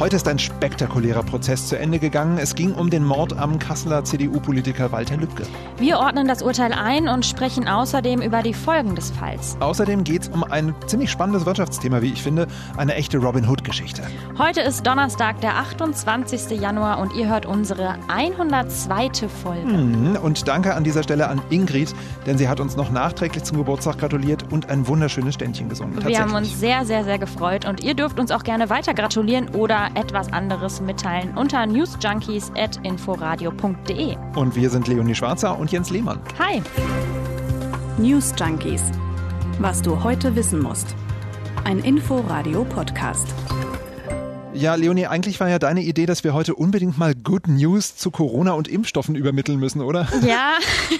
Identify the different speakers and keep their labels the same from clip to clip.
Speaker 1: Heute ist ein spektakulärer Prozess zu Ende gegangen. Es ging um den Mord am Kasseler CDU-Politiker Walter Lübcke.
Speaker 2: Wir ordnen das Urteil ein und sprechen außerdem über die Folgen des Falls.
Speaker 1: Außerdem geht es um ein ziemlich spannendes Wirtschaftsthema, wie ich finde, eine echte Robin Hood-Geschichte.
Speaker 2: Heute ist Donnerstag, der 28. Januar und ihr hört unsere 102. Folge.
Speaker 1: Mhm. Und danke an dieser Stelle an Ingrid, denn sie hat uns noch nachträglich zum Geburtstag gratuliert und ein wunderschönes Ständchen gesungen.
Speaker 2: Wir haben uns sehr, sehr, sehr gefreut und ihr dürft uns auch gerne weiter gratulieren oder etwas anderes mitteilen unter newsjunkies.inforadio.de.
Speaker 1: Und wir sind Leonie Schwarzer und Jens Lehmann.
Speaker 2: Hi.
Speaker 3: News Junkies. Was du heute wissen musst. Ein Inforadio-Podcast.
Speaker 1: Ja, Leonie, eigentlich war ja deine Idee, dass wir heute unbedingt mal Good News zu Corona und Impfstoffen übermitteln müssen, oder?
Speaker 2: Ja,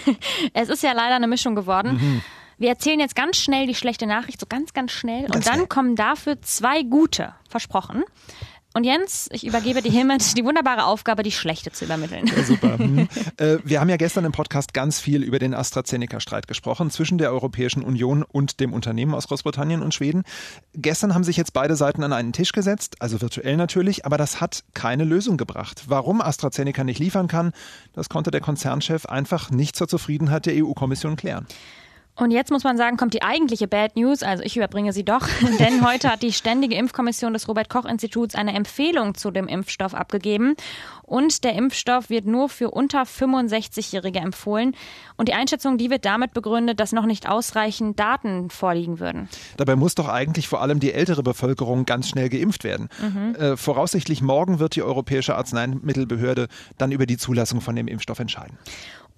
Speaker 2: es ist ja leider eine Mischung geworden. Mhm. Wir erzählen jetzt ganz schnell die schlechte Nachricht, so ganz, ganz schnell. Ganz und dann schnell. kommen dafür zwei gute, versprochen. Und Jens, ich übergebe dir hiermit die wunderbare Aufgabe, die schlechte zu übermitteln.
Speaker 1: Ja, super. Hm. Äh, wir haben ja gestern im Podcast ganz viel über den AstraZeneca-Streit gesprochen zwischen der Europäischen Union und dem Unternehmen aus Großbritannien und Schweden. Gestern haben sich jetzt beide Seiten an einen Tisch gesetzt, also virtuell natürlich, aber das hat keine Lösung gebracht. Warum AstraZeneca nicht liefern kann, das konnte der Konzernchef einfach nicht zur Zufriedenheit der EU-Kommission klären.
Speaker 2: Und jetzt muss man sagen, kommt die eigentliche Bad News, also ich überbringe sie doch, denn heute hat die Ständige Impfkommission des Robert Koch Instituts eine Empfehlung zu dem Impfstoff abgegeben und der Impfstoff wird nur für unter 65-Jährige empfohlen und die Einschätzung, die wird damit begründet, dass noch nicht ausreichend Daten vorliegen würden.
Speaker 1: Dabei muss doch eigentlich vor allem die ältere Bevölkerung ganz schnell geimpft werden. Mhm. Äh, voraussichtlich morgen wird die Europäische Arzneimittelbehörde dann über die Zulassung von dem Impfstoff entscheiden.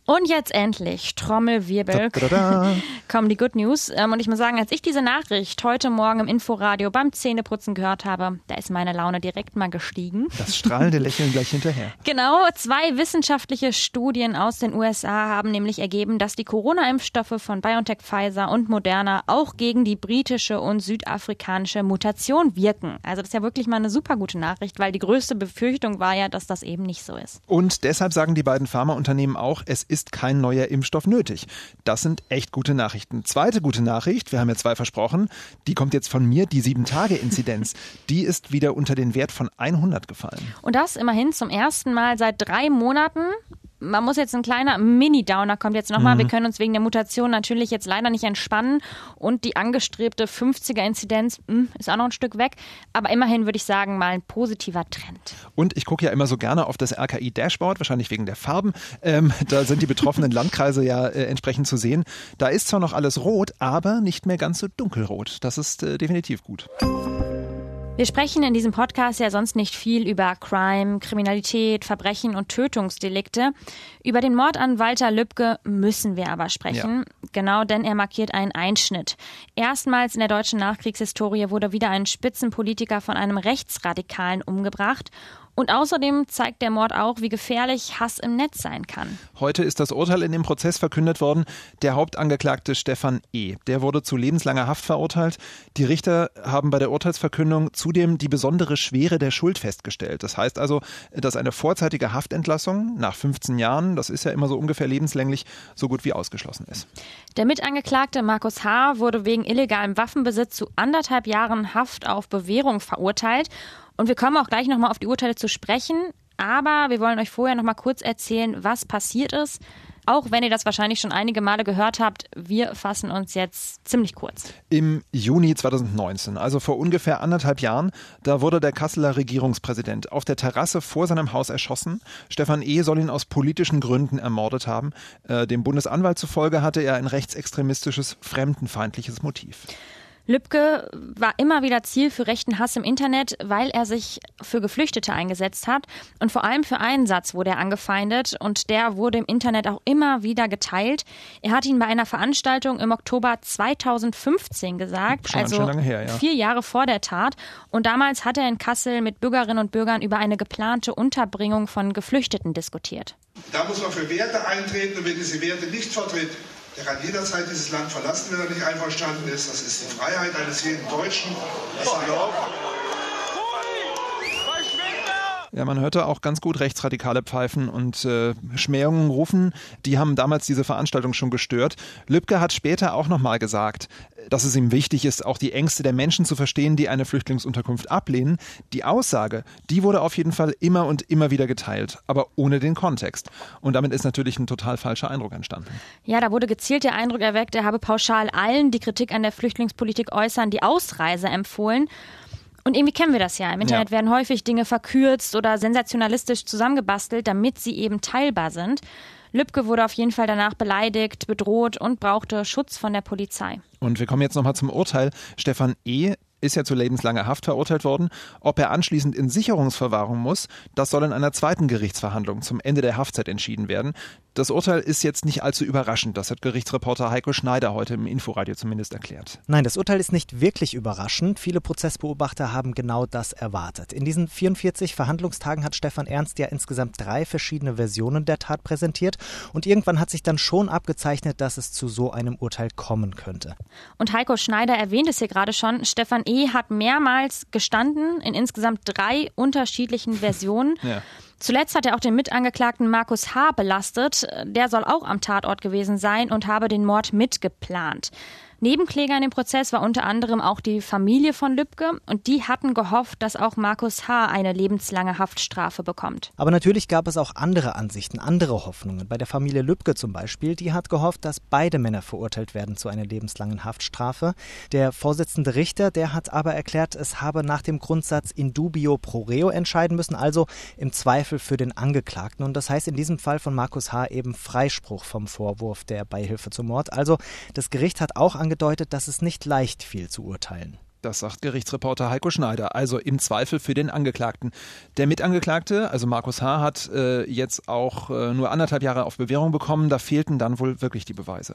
Speaker 2: Und jetzt endlich, Trommelwirbel, da, da, da. kommen die Good News. Ähm, und ich muss sagen, als ich diese Nachricht heute Morgen im Inforadio beim Zähneputzen gehört habe, da ist meine Laune direkt mal gestiegen.
Speaker 1: Das strahlende Lächeln gleich hinterher.
Speaker 2: Genau, zwei wissenschaftliche Studien aus den USA haben nämlich ergeben, dass die Corona-Impfstoffe von BioNTech, Pfizer und Moderna auch gegen die britische und südafrikanische Mutation wirken. Also das ist ja wirklich mal eine super gute Nachricht, weil die größte Befürchtung war ja, dass das eben nicht so ist.
Speaker 1: Und deshalb sagen die beiden Pharmaunternehmen auch, es ist kein neuer Impfstoff nötig. Das sind echt gute Nachrichten. Zweite gute Nachricht, wir haben ja zwei versprochen, die kommt jetzt von mir, die 7-Tage-Inzidenz. die ist wieder unter den Wert von 100 gefallen.
Speaker 2: Und das immerhin zum ersten Mal seit drei Monaten man muss jetzt ein kleiner Mini-Downer kommt jetzt nochmal. Mhm. Wir können uns wegen der Mutation natürlich jetzt leider nicht entspannen und die angestrebte 50er-Inzidenz hm, ist auch noch ein Stück weg. Aber immerhin würde ich sagen, mal ein positiver Trend.
Speaker 1: Und ich gucke ja immer so gerne auf das RKI-Dashboard, wahrscheinlich wegen der Farben. Ähm, da sind die betroffenen Landkreise ja äh, entsprechend zu sehen. Da ist zwar noch alles rot, aber nicht mehr ganz so dunkelrot. Das ist äh, definitiv gut.
Speaker 2: Wir sprechen in diesem Podcast ja sonst nicht viel über Crime, Kriminalität, Verbrechen und Tötungsdelikte. Über den Mord an Walter Lübcke müssen wir aber sprechen. Ja. Genau, denn er markiert einen Einschnitt. Erstmals in der deutschen Nachkriegshistorie wurde wieder ein Spitzenpolitiker von einem Rechtsradikalen umgebracht. Und außerdem zeigt der Mord auch, wie gefährlich Hass im Netz sein kann.
Speaker 1: Heute ist das Urteil in dem Prozess verkündet worden. Der Hauptangeklagte Stefan E. Der wurde zu lebenslanger Haft verurteilt. Die Richter haben bei der Urteilsverkündung zudem die besondere Schwere der Schuld festgestellt. Das heißt also, dass eine vorzeitige Haftentlassung nach 15 Jahren, das ist ja immer so ungefähr lebenslänglich, so gut wie ausgeschlossen ist.
Speaker 2: Der Mitangeklagte Markus H. wurde wegen illegalem Waffenbesitz zu anderthalb Jahren Haft auf Bewährung verurteilt. Und wir kommen auch gleich nochmal auf die Urteile zu sprechen. Aber wir wollen euch vorher nochmal kurz erzählen, was passiert ist. Auch wenn ihr das wahrscheinlich schon einige Male gehört habt, wir fassen uns jetzt ziemlich kurz.
Speaker 1: Im Juni 2019, also vor ungefähr anderthalb Jahren, da wurde der Kasseler Regierungspräsident auf der Terrasse vor seinem Haus erschossen. Stefan E. soll ihn aus politischen Gründen ermordet haben. Äh, dem Bundesanwalt zufolge hatte er ein rechtsextremistisches, fremdenfeindliches Motiv.
Speaker 2: Lübcke war immer wieder Ziel für rechten Hass im Internet, weil er sich für Geflüchtete eingesetzt hat. Und vor allem für einen Satz wurde er angefeindet und der wurde im Internet auch immer wieder geteilt. Er hat ihn bei einer Veranstaltung im Oktober 2015 gesagt,
Speaker 1: schon,
Speaker 2: also
Speaker 1: schon her, ja.
Speaker 2: vier Jahre vor der Tat. Und damals hat er in Kassel mit Bürgerinnen und Bürgern über eine geplante Unterbringung von Geflüchteten diskutiert.
Speaker 4: Da muss man für Werte eintreten und wer diese Werte nicht vertritt, der kann jederzeit dieses Land verlassen, wenn er nicht einverstanden ist. Das ist die Freiheit eines jeden Deutschen. Das erlaubt.
Speaker 1: Ja, man hörte auch ganz gut rechtsradikale Pfeifen und äh, Schmähungen rufen. Die haben damals diese Veranstaltung schon gestört. Lübcke hat später auch nochmal gesagt, dass es ihm wichtig ist, auch die Ängste der Menschen zu verstehen, die eine Flüchtlingsunterkunft ablehnen. Die Aussage, die wurde auf jeden Fall immer und immer wieder geteilt, aber ohne den Kontext. Und damit ist natürlich ein total falscher Eindruck entstanden.
Speaker 2: Ja, da wurde gezielt der Eindruck erweckt, er habe pauschal allen, die Kritik an der Flüchtlingspolitik äußern, die Ausreise empfohlen. Und irgendwie kennen wir das ja. Im Internet ja. werden häufig Dinge verkürzt oder sensationalistisch zusammengebastelt, damit sie eben teilbar sind. Lübcke wurde auf jeden Fall danach beleidigt, bedroht und brauchte Schutz von der Polizei.
Speaker 1: Und wir kommen jetzt nochmal zum Urteil. Stefan E ist ja zu lebenslanger Haft verurteilt worden. Ob er anschließend in Sicherungsverwahrung muss, das soll in einer zweiten Gerichtsverhandlung zum Ende der Haftzeit entschieden werden. Das Urteil ist jetzt nicht allzu überraschend. Das hat Gerichtsreporter Heiko Schneider heute im Inforadio zumindest erklärt.
Speaker 5: Nein, das Urteil ist nicht wirklich überraschend. Viele Prozessbeobachter haben genau das erwartet. In diesen 44 Verhandlungstagen hat Stefan Ernst ja insgesamt drei verschiedene Versionen der Tat präsentiert. Und irgendwann hat sich dann schon abgezeichnet, dass es zu so einem Urteil kommen könnte.
Speaker 2: Und Heiko Schneider erwähnt es hier gerade schon. Stefan E. hat mehrmals gestanden in insgesamt drei unterschiedlichen Versionen. Ja. Zuletzt hat er auch den Mitangeklagten Markus H. belastet. Der soll auch am Tatort gewesen sein und habe den Mord mitgeplant. Nebenkläger in dem Prozess war unter anderem auch die Familie von Lübcke und die hatten gehofft, dass auch Markus H. eine lebenslange Haftstrafe bekommt.
Speaker 5: Aber natürlich gab es auch andere Ansichten, andere Hoffnungen. Bei der Familie Lübcke zum Beispiel, die hat gehofft, dass beide Männer verurteilt werden zu einer lebenslangen Haftstrafe. Der Vorsitzende Richter, der hat aber erklärt, es habe nach dem Grundsatz in dubio pro reo entscheiden müssen, also im Zweifel für den Angeklagten. Und das heißt in diesem Fall von Markus H. eben Freispruch vom Vorwurf der Beihilfe zum Mord. Also das Gericht hat auch angekündigt, angedeutet, dass es nicht leicht fiel zu urteilen.
Speaker 1: Das sagt Gerichtsreporter Heiko Schneider, also im Zweifel für den Angeklagten. Der Mitangeklagte, also Markus H., hat äh, jetzt auch äh, nur anderthalb Jahre auf Bewährung bekommen. Da fehlten dann wohl wirklich die Beweise.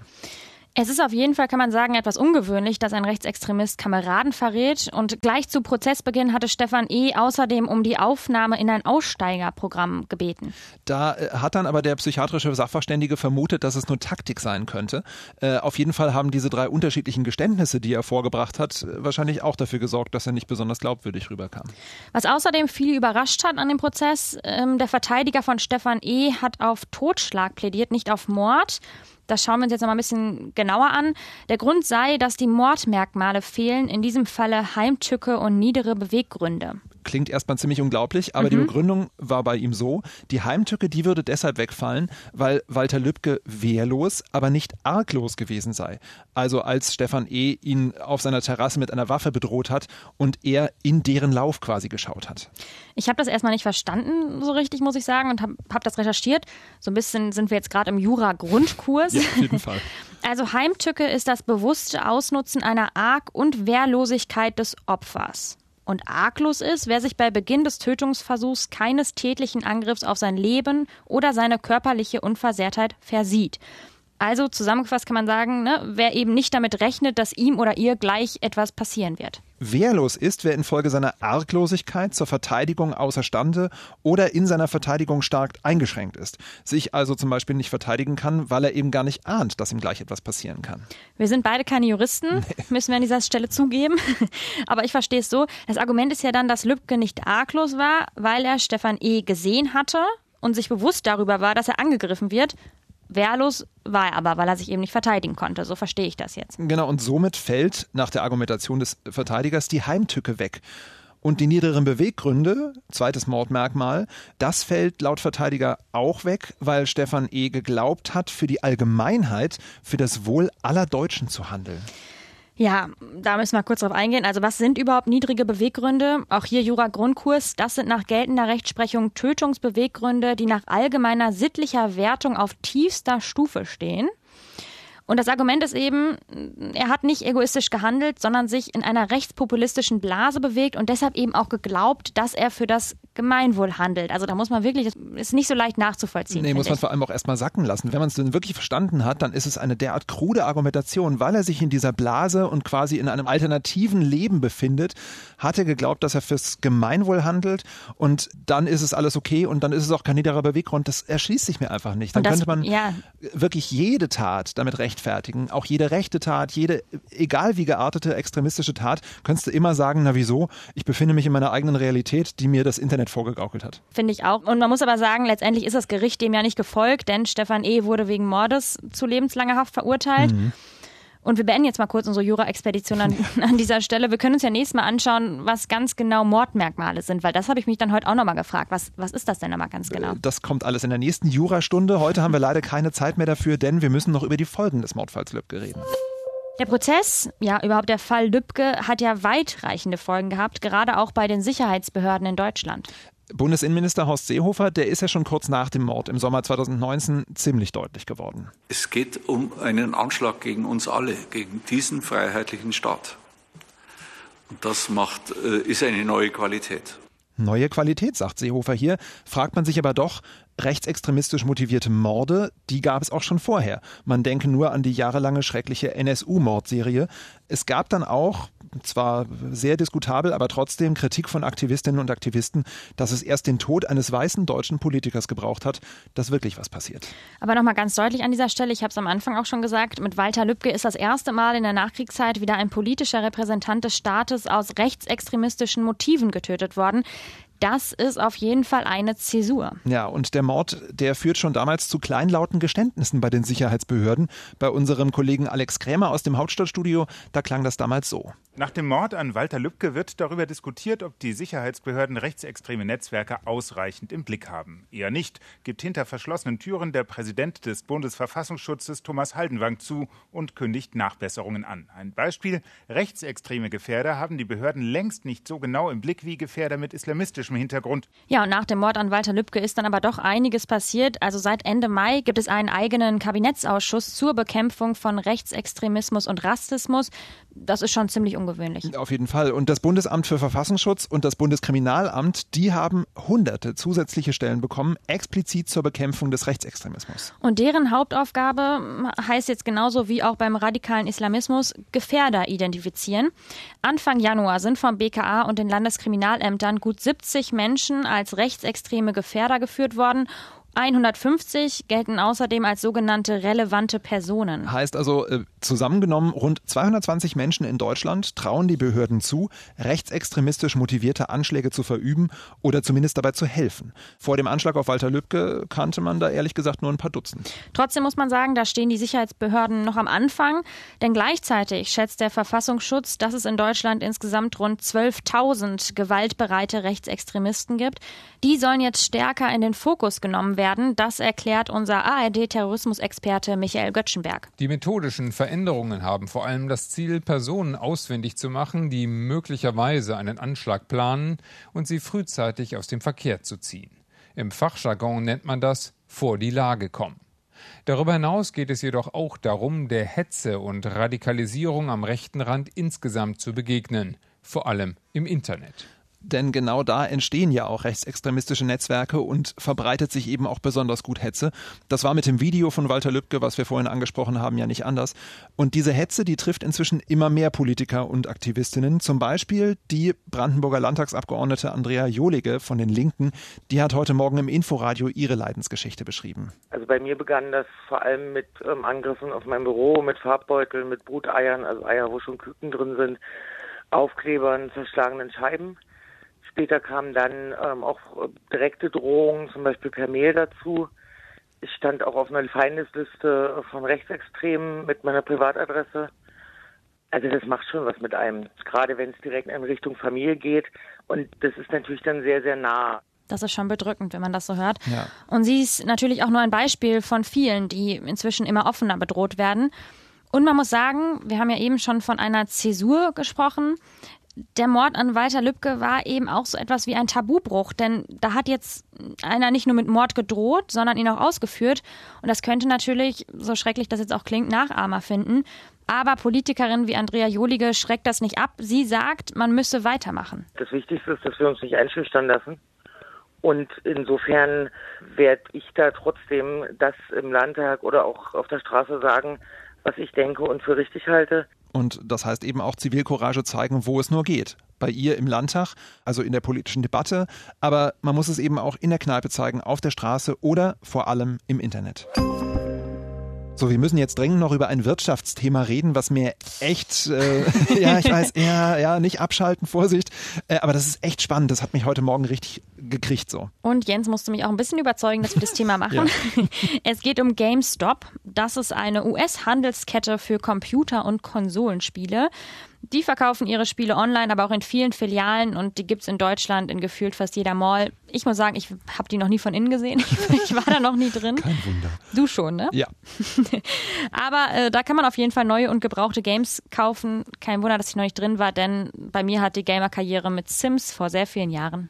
Speaker 2: Es ist auf jeden Fall, kann man sagen, etwas ungewöhnlich, dass ein Rechtsextremist Kameraden verrät. Und gleich zu Prozessbeginn hatte Stefan E. außerdem um die Aufnahme in ein Aussteigerprogramm gebeten.
Speaker 1: Da äh, hat dann aber der psychiatrische Sachverständige vermutet, dass es nur Taktik sein könnte. Äh, auf jeden Fall haben diese drei unterschiedlichen Geständnisse, die er vorgebracht hat, wahrscheinlich auch dafür gesorgt, dass er nicht besonders glaubwürdig rüberkam.
Speaker 2: Was außerdem viele überrascht hat an dem Prozess, ähm, der Verteidiger von Stefan E. hat auf Totschlag plädiert, nicht auf Mord. Das schauen wir uns jetzt noch mal ein bisschen genauer an. Der Grund sei, dass die Mordmerkmale fehlen, in diesem Falle Heimtücke und niedere Beweggründe
Speaker 1: klingt erstmal ziemlich unglaublich, aber mhm. die Begründung war bei ihm so, die Heimtücke, die würde deshalb wegfallen, weil Walter Lübcke wehrlos, aber nicht arglos gewesen sei. Also als Stefan E. ihn auf seiner Terrasse mit einer Waffe bedroht hat und er in deren Lauf quasi geschaut hat.
Speaker 2: Ich habe das erstmal nicht verstanden, so richtig, muss ich sagen, und habe hab das recherchiert. So ein bisschen sind wir jetzt gerade im Jura-Grundkurs.
Speaker 1: Ja, auf jeden Fall.
Speaker 2: Also Heimtücke ist das bewusste Ausnutzen einer Arg- und Wehrlosigkeit des Opfers und arglos ist, wer sich bei Beginn des Tötungsversuchs keines tätlichen Angriffs auf sein Leben oder seine körperliche Unversehrtheit versieht. Also zusammengefasst kann man sagen, ne, wer eben nicht damit rechnet, dass ihm oder ihr gleich etwas passieren wird.
Speaker 1: Wehrlos ist, wer infolge seiner Arglosigkeit zur Verteidigung außerstande oder in seiner Verteidigung stark eingeschränkt ist, sich also zum Beispiel nicht verteidigen kann, weil er eben gar nicht ahnt, dass ihm gleich etwas passieren kann.
Speaker 2: Wir sind beide keine Juristen, nee. müssen wir an dieser Stelle zugeben. Aber ich verstehe es so. Das Argument ist ja dann, dass Lübcke nicht arglos war, weil er Stefan E. gesehen hatte und sich bewusst darüber war, dass er angegriffen wird Wehrlos war er aber, weil er sich eben nicht verteidigen konnte. So verstehe ich das jetzt.
Speaker 1: Genau, und somit fällt nach der Argumentation des Verteidigers die Heimtücke weg. Und die niederen Beweggründe, zweites Mordmerkmal, das fällt laut Verteidiger auch weg, weil Stefan E. geglaubt hat, für die Allgemeinheit, für das Wohl aller Deutschen zu handeln.
Speaker 2: Ja, da müssen wir kurz drauf eingehen. Also was sind überhaupt niedrige Beweggründe? Auch hier Jura-Grundkurs. Das sind nach geltender Rechtsprechung Tötungsbeweggründe, die nach allgemeiner sittlicher Wertung auf tiefster Stufe stehen. Und das Argument ist eben, er hat nicht egoistisch gehandelt, sondern sich in einer rechtspopulistischen Blase bewegt und deshalb eben auch geglaubt, dass er für das Gemeinwohl handelt. Also da muss man wirklich, das ist nicht so leicht nachzuvollziehen.
Speaker 1: Nee, muss man vor allem auch erstmal sacken lassen. Wenn man es denn wirklich verstanden hat, dann ist es eine derart krude Argumentation, weil er sich in dieser Blase und quasi in einem alternativen Leben befindet, hat er geglaubt, dass er fürs Gemeinwohl handelt und dann ist es alles okay und dann ist es auch kein niederer Beweggrund. Das erschließt sich mir einfach nicht. Dann das, könnte man ja. wirklich jede Tat damit rechtfertigen, auch jede rechte Tat, jede, egal wie geartete extremistische Tat, könntest du immer sagen, na wieso? Ich befinde mich in meiner eigenen Realität, die mir das Internet Internet vorgegaukelt hat.
Speaker 2: Finde ich auch. Und man muss aber sagen, letztendlich ist das Gericht dem ja nicht gefolgt, denn Stefan E. wurde wegen Mordes zu lebenslanger Haft verurteilt. Mhm. Und wir beenden jetzt mal kurz unsere Jura-Expedition an, an, dieser Stelle. Wir können uns ja nächstes Mal anschauen, was ganz genau Mordmerkmale sind, weil das habe ich mich dann heute auch nochmal gefragt. Was, was ist das denn nochmal ganz genau?
Speaker 1: Das kommt alles in der nächsten Jurastunde. Heute haben wir leider keine Zeit mehr dafür, denn wir müssen noch über die Folgen des Mordfalls Lübcke reden.
Speaker 2: Der Prozess, ja, überhaupt der Fall Lübcke, hat ja weitreichende Folgen gehabt, gerade auch bei den Sicherheitsbehörden in Deutschland.
Speaker 1: Bundesinnenminister Horst Seehofer, der ist ja schon kurz nach dem Mord im Sommer 2019 ziemlich deutlich geworden.
Speaker 6: Es geht um einen Anschlag gegen uns alle, gegen diesen freiheitlichen Staat. Und das macht, äh, ist eine neue Qualität.
Speaker 1: Neue Qualität, sagt Seehofer hier, fragt man sich aber doch, rechtsextremistisch motivierte Morde, die gab es auch schon vorher. Man denke nur an die jahrelange schreckliche NSU-Mordserie. Es gab dann auch, zwar sehr diskutabel, aber trotzdem Kritik von Aktivistinnen und Aktivisten, dass es erst den Tod eines weißen deutschen Politikers gebraucht hat, dass wirklich was passiert.
Speaker 2: Aber nochmal ganz deutlich an dieser Stelle, ich habe es am Anfang auch schon gesagt, mit Walter Lübcke ist das erste Mal in der Nachkriegszeit wieder ein politischer Repräsentant des Staates aus rechtsextremistischen Motiven getötet worden das ist auf jeden Fall eine Zäsur.
Speaker 1: Ja, und der Mord, der führt schon damals zu kleinlauten Geständnissen bei den Sicherheitsbehörden. Bei unserem Kollegen Alex Krämer aus dem Hauptstadtstudio, da klang das damals so.
Speaker 7: Nach dem Mord an Walter Lübcke wird darüber diskutiert, ob die Sicherheitsbehörden rechtsextreme Netzwerke ausreichend im Blick haben. Eher nicht, gibt hinter verschlossenen Türen der Präsident des Bundesverfassungsschutzes Thomas Haldenwang zu und kündigt Nachbesserungen an. Ein Beispiel, rechtsextreme Gefährder haben die Behörden längst nicht so genau im Blick wie Gefährder mit islamistischem Hintergrund.
Speaker 2: Ja, und nach dem Mord an Walter Lübcke ist dann aber doch einiges passiert. Also seit Ende Mai gibt es einen eigenen Kabinettsausschuss zur Bekämpfung von Rechtsextremismus und Rassismus. Das ist schon ziemlich ungewöhnlich.
Speaker 1: Auf jeden Fall. Und das Bundesamt für Verfassungsschutz und das Bundeskriminalamt, die haben hunderte zusätzliche Stellen bekommen, explizit zur Bekämpfung des Rechtsextremismus.
Speaker 2: Und deren Hauptaufgabe heißt jetzt genauso wie auch beim radikalen Islamismus Gefährder identifizieren. Anfang Januar sind vom BKA und den Landeskriminalämtern gut 70 Menschen als rechtsextreme Gefährder geführt worden 150 gelten außerdem als sogenannte relevante Personen.
Speaker 1: Heißt also, äh, zusammengenommen rund 220 Menschen in Deutschland trauen die Behörden zu, rechtsextremistisch motivierte Anschläge zu verüben oder zumindest dabei zu helfen. Vor dem Anschlag auf Walter Lübcke kannte man da ehrlich gesagt nur ein paar Dutzend.
Speaker 2: Trotzdem muss man sagen, da stehen die Sicherheitsbehörden noch am Anfang, denn gleichzeitig schätzt der Verfassungsschutz, dass es in Deutschland insgesamt rund 12.000 gewaltbereite Rechtsextremisten gibt. Die sollen jetzt stärker in den Fokus genommen werden werden. Das erklärt unser ARD-Terrorismusexperte Michael Göttschenberg.
Speaker 8: Die methodischen Veränderungen haben vor allem das Ziel, Personen auswendig zu machen, die möglicherweise einen Anschlag planen und sie frühzeitig aus dem Verkehr zu ziehen. Im Fachjargon nennt man das vor die Lage kommen. Darüber hinaus geht es jedoch auch darum, der Hetze und Radikalisierung am rechten Rand insgesamt zu begegnen, vor allem im Internet.
Speaker 1: Denn genau da entstehen ja auch rechtsextremistische Netzwerke und verbreitet sich eben auch besonders gut Hetze. Das war mit dem Video von Walter Lübcke, was wir vorhin angesprochen haben, ja nicht anders. Und diese Hetze, die trifft inzwischen immer mehr Politiker und Aktivistinnen. Zum Beispiel die Brandenburger Landtagsabgeordnete Andrea Jolige von den Linken. Die hat heute Morgen im Inforadio ihre Leidensgeschichte beschrieben.
Speaker 9: Also bei mir begann das vor allem mit ähm, Angriffen auf mein Büro, mit Farbbeuteln, mit Bruteiern, also Eier, wo schon Küken drin sind, Aufklebern, zerschlagenen Scheiben. Später kamen dann ähm, auch direkte Drohungen, zum Beispiel per Mail dazu. Ich stand auch auf einer Feindesliste von Rechtsextremen mit meiner Privatadresse. Also das macht schon was mit einem, gerade wenn es direkt in Richtung Familie geht. Und das ist natürlich dann sehr, sehr nah.
Speaker 2: Das ist schon bedrückend, wenn man das so hört. Ja. Und sie ist natürlich auch nur ein Beispiel von vielen, die inzwischen immer offener bedroht werden. Und man muss sagen, wir haben ja eben schon von einer Zäsur gesprochen der Mord an Walter Lübcke war eben auch so etwas wie ein Tabubruch, denn da hat jetzt einer nicht nur mit Mord gedroht, sondern ihn auch ausgeführt. Und das könnte natürlich, so schrecklich das jetzt auch klingt, Nachahmer finden. Aber Politikerin wie Andrea Jolige schreckt das nicht ab. Sie sagt, man müsse weitermachen.
Speaker 9: Das Wichtigste ist, dass wir uns nicht einschüchtern lassen. Und insofern werde ich da trotzdem das im Landtag oder auch auf der Straße sagen, was ich denke und für richtig halte.
Speaker 1: Und das heißt eben auch Zivilcourage zeigen, wo es nur geht. Bei ihr im Landtag, also in der politischen Debatte, aber man muss es eben auch in der Kneipe zeigen, auf der Straße oder vor allem im Internet. So, wir müssen jetzt dringend noch über ein Wirtschaftsthema reden, was mir echt, äh, ja, ich weiß, eher, ja, nicht abschalten, Vorsicht, äh, aber das ist echt spannend. Das hat mich heute Morgen richtig gekriegt so.
Speaker 2: Und Jens musste mich auch ein bisschen überzeugen, dass wir das Thema machen. Ja. Es geht um GameStop. Das ist eine US-Handelskette für Computer- und Konsolenspiele. Die verkaufen ihre Spiele online, aber auch in vielen Filialen und die gibt es in Deutschland in gefühlt fast jeder Mall. Ich muss sagen, ich habe die noch nie von innen gesehen. Ich war da noch nie drin.
Speaker 1: Kein Wunder.
Speaker 2: Du schon, ne?
Speaker 1: Ja.
Speaker 2: aber äh, da kann man auf jeden Fall neue und gebrauchte Games kaufen. Kein Wunder, dass ich noch nicht drin war, denn bei mir hat die Gamer-Karriere mit Sims vor sehr vielen Jahren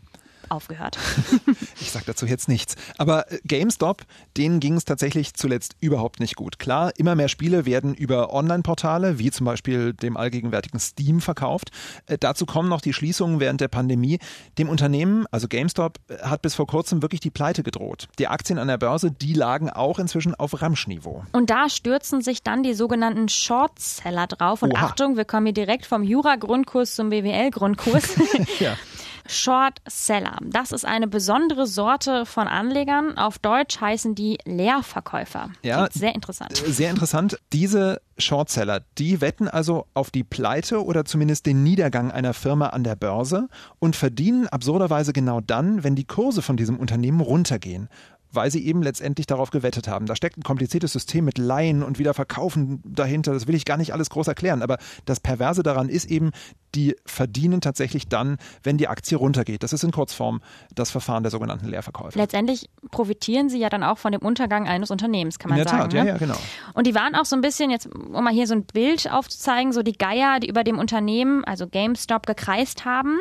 Speaker 2: aufgehört.
Speaker 1: ich sage dazu jetzt nichts. Aber äh, GameStop, denen ging es tatsächlich zuletzt überhaupt nicht gut. Klar, immer mehr Spiele werden über Online-Portale, wie zum Beispiel dem allgegenwärtigen Steam, verkauft. Äh, dazu kommen noch die Schließungen während der Pandemie. Dem Unternehmen, also GameStop, äh, hat bis vor kurzem wirklich die Pleite gedroht. Die Aktien an der Börse, die lagen auch inzwischen auf Ramschniveau.
Speaker 2: Und da stürzen sich dann die sogenannten Shortseller drauf. Und Oha. Achtung, wir kommen hier direkt vom Jura-Grundkurs zum BWL-Grundkurs. ja. Short Seller. Das ist eine besondere Sorte von Anlegern. Auf Deutsch heißen die Leerverkäufer. Ja, Klingt sehr interessant.
Speaker 1: Äh, sehr interessant. Diese Shortseller, die wetten also auf die Pleite oder zumindest den Niedergang einer Firma an der Börse und verdienen absurderweise genau dann, wenn die Kurse von diesem Unternehmen runtergehen weil sie eben letztendlich darauf gewettet haben. Da steckt ein kompliziertes System mit Leihen und Wiederverkaufen dahinter. Das will ich gar nicht alles groß erklären. Aber das Perverse daran ist eben, die verdienen tatsächlich dann, wenn die Aktie runtergeht. Das ist in Kurzform das Verfahren der sogenannten Leerverkäufe.
Speaker 2: Letztendlich profitieren sie ja dann auch von dem Untergang eines Unternehmens, kann man
Speaker 1: in der
Speaker 2: sagen.
Speaker 1: Tat, ne? ja, ja, genau.
Speaker 2: Und die waren auch so ein bisschen, jetzt um mal hier so ein Bild aufzuzeigen, so die Geier, die über dem Unternehmen, also GameStop, gekreist haben.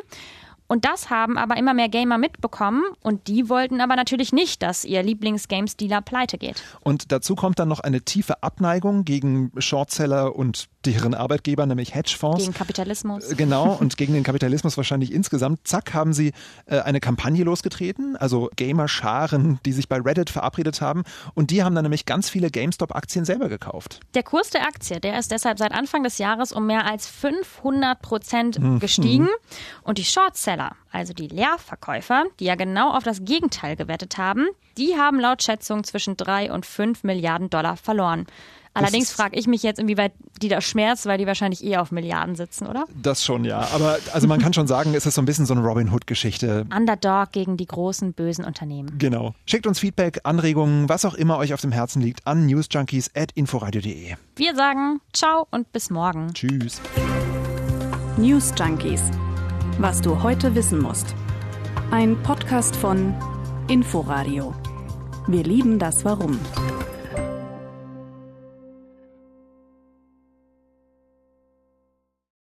Speaker 2: Und das haben aber immer mehr Gamer mitbekommen und die wollten aber natürlich nicht, dass ihr Lieblings-Games-Dealer pleite geht.
Speaker 1: Und dazu kommt dann noch eine tiefe Abneigung gegen Shortseller und deren Arbeitgeber, nämlich Hedgefonds.
Speaker 2: Gegen Kapitalismus.
Speaker 1: Äh, genau, und gegen den Kapitalismus wahrscheinlich insgesamt. Zack, haben sie äh, eine Kampagne losgetreten, also Gamer-Scharen, die sich bei Reddit verabredet haben. Und die haben dann nämlich ganz viele GameStop-Aktien selber gekauft.
Speaker 2: Der Kurs der Aktie, der ist deshalb seit Anfang des Jahres um mehr als 500 Prozent mhm. gestiegen. Und die Shortseller, also die Leerverkäufer, die ja genau auf das Gegenteil gewettet haben, die haben laut Schätzung zwischen 3 und 5 Milliarden Dollar verloren. Allerdings frage ich mich jetzt, inwieweit die da schmerzt, weil die wahrscheinlich eher auf Milliarden sitzen, oder?
Speaker 1: Das schon, ja. Aber also man kann schon sagen, es ist so ein bisschen so eine Robin Hood-Geschichte.
Speaker 2: Underdog gegen die großen bösen Unternehmen.
Speaker 1: Genau. Schickt uns Feedback, Anregungen, was auch immer euch auf dem Herzen liegt, an newsjunkies.inforadio.de.
Speaker 2: Wir sagen ciao und bis morgen.
Speaker 1: Tschüss.
Speaker 3: News Junkies. Was du heute wissen musst. Ein Podcast von Inforadio. Wir lieben das Warum.